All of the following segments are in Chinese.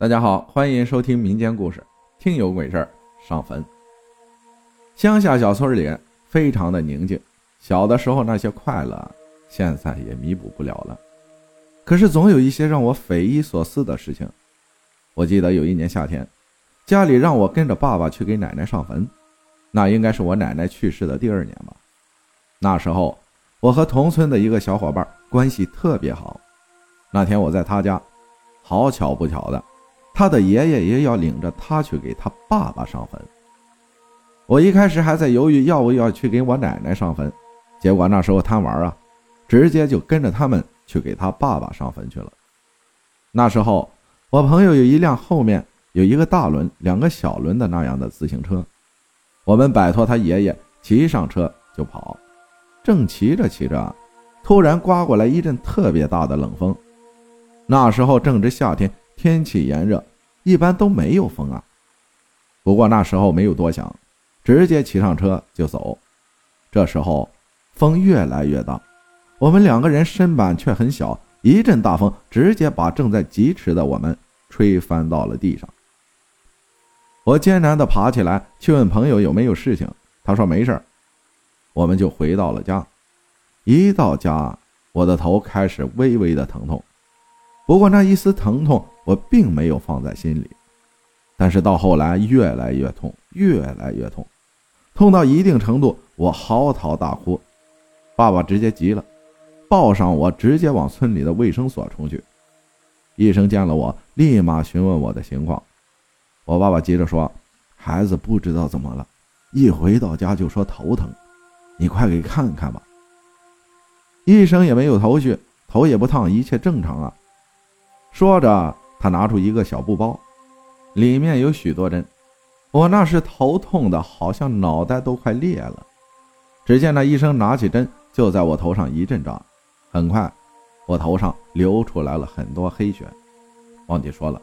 大家好，欢迎收听民间故事，听有鬼事儿上坟。乡下小村里非常的宁静，小的时候那些快乐，现在也弥补不了了。可是总有一些让我匪夷所思的事情。我记得有一年夏天，家里让我跟着爸爸去给奶奶上坟，那应该是我奶奶去世的第二年吧。那时候我和同村的一个小伙伴关系特别好，那天我在他家，好巧不巧的。他的爷爷也要领着他去给他爸爸上坟。我一开始还在犹豫要不要去给我奶奶上坟，结果那时候贪玩啊，直接就跟着他们去给他爸爸上坟去了。那时候我朋友有一辆后面有一个大轮、两个小轮的那样的自行车，我们摆脱他爷爷，骑上车就跑。正骑着骑着，突然刮过来一阵特别大的冷风。那时候正值夏天，天气炎热。一般都没有风啊，不过那时候没有多想，直接骑上车就走。这时候风越来越大，我们两个人身板却很小，一阵大风直接把正在疾驰的我们吹翻到了地上。我艰难地爬起来，去问朋友有没有事情，他说没事我们就回到了家。一到家，我的头开始微微的疼痛。不过那一丝疼痛我并没有放在心里，但是到后来越来越痛，越来越痛，痛到一定程度我嚎啕大哭，爸爸直接急了，抱上我直接往村里的卫生所冲去。医生见了我，立马询问我的情况，我爸爸急着说：“孩子不知道怎么了，一回到家就说头疼，你快给看看吧。”医生也没有头绪，头也不烫，一切正常啊。说着，他拿出一个小布包，里面有许多针。我那时头痛的，好像脑袋都快裂了。只见那医生拿起针，就在我头上一阵扎。很快，我头上流出来了很多黑血。忘记说了，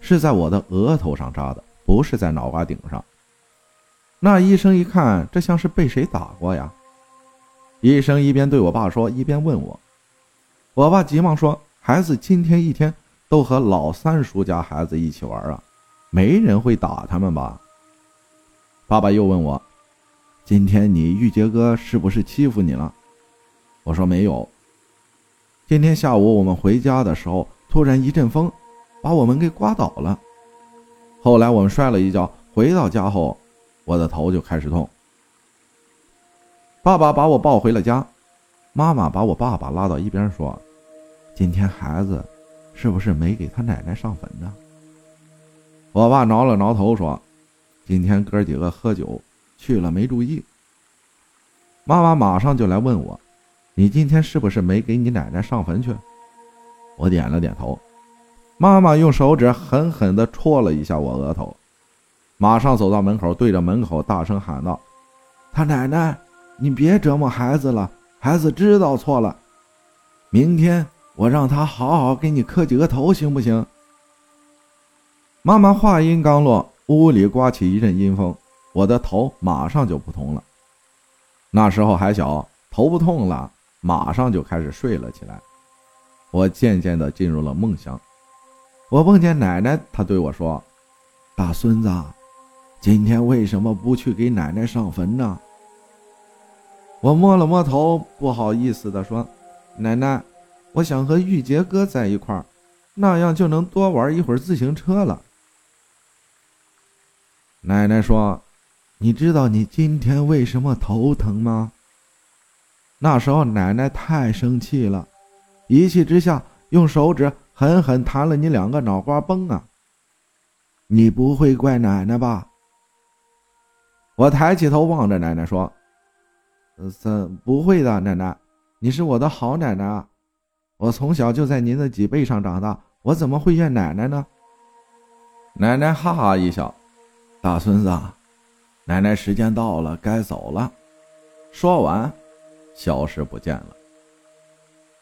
是在我的额头上扎的，不是在脑瓜顶上。那医生一看，这像是被谁打过呀？医生一边对我爸说，一边问我。我爸急忙说：“孩子今天一天。”都和老三叔家孩子一起玩啊，没人会打他们吧？爸爸又问我：“今天你玉杰哥是不是欺负你了？”我说没有。今天下午我们回家的时候，突然一阵风，把我们给刮倒了。后来我们摔了一跤，回到家后，我的头就开始痛。爸爸把我抱回了家，妈妈把我爸爸拉到一边说：“今天孩子。”是不是没给他奶奶上坟呢？我爸挠了挠头说：“今天哥几个喝酒去了，没注意。”妈妈马上就来问我：“你今天是不是没给你奶奶上坟去？”我点了点头。妈妈用手指狠狠地戳了一下我额头，马上走到门口，对着门口大声喊道：“他奶奶，你别折磨孩子了，孩子知道错了，明天。”我让他好好给你磕几个头，行不行？妈妈话音刚落，屋里刮起一阵阴风，我的头马上就不痛了。那时候还小，头不痛了，马上就开始睡了起来。我渐渐的进入了梦乡。我梦见奶奶，她对我说：“大孙子，今天为什么不去给奶奶上坟呢？”我摸了摸头，不好意思的说：“奶奶。”我想和玉杰哥在一块儿，那样就能多玩一会儿自行车了。奶奶说：“你知道你今天为什么头疼吗？”那时候奶奶太生气了，一气之下用手指狠狠弹了你两个脑瓜崩啊！你不会怪奶奶吧？我抬起头望着奶奶说：“怎不会的，奶奶，你是我的好奶奶啊。”我从小就在您的脊背上长大，我怎么会怨奶奶呢？奶奶哈哈一笑：“大孙子，奶奶时间到了，该走了。”说完，消失不见了。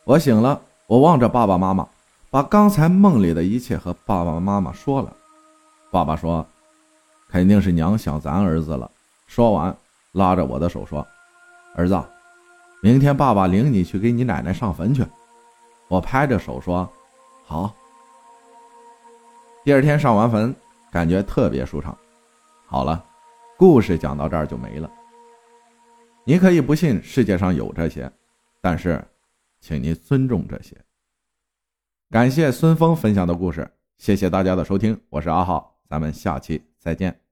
我醒了，我望着爸爸妈妈，把刚才梦里的一切和爸爸妈妈说了。爸爸说：“肯定是娘想咱儿子了。”说完，拉着我的手说：“儿子，明天爸爸领你去给你奶奶上坟去。”我拍着手说：“好。”第二天上完坟，感觉特别舒畅。好了，故事讲到这儿就没了。你可以不信世界上有这些，但是，请你尊重这些。感谢孙峰分享的故事，谢谢大家的收听，我是阿浩，咱们下期再见。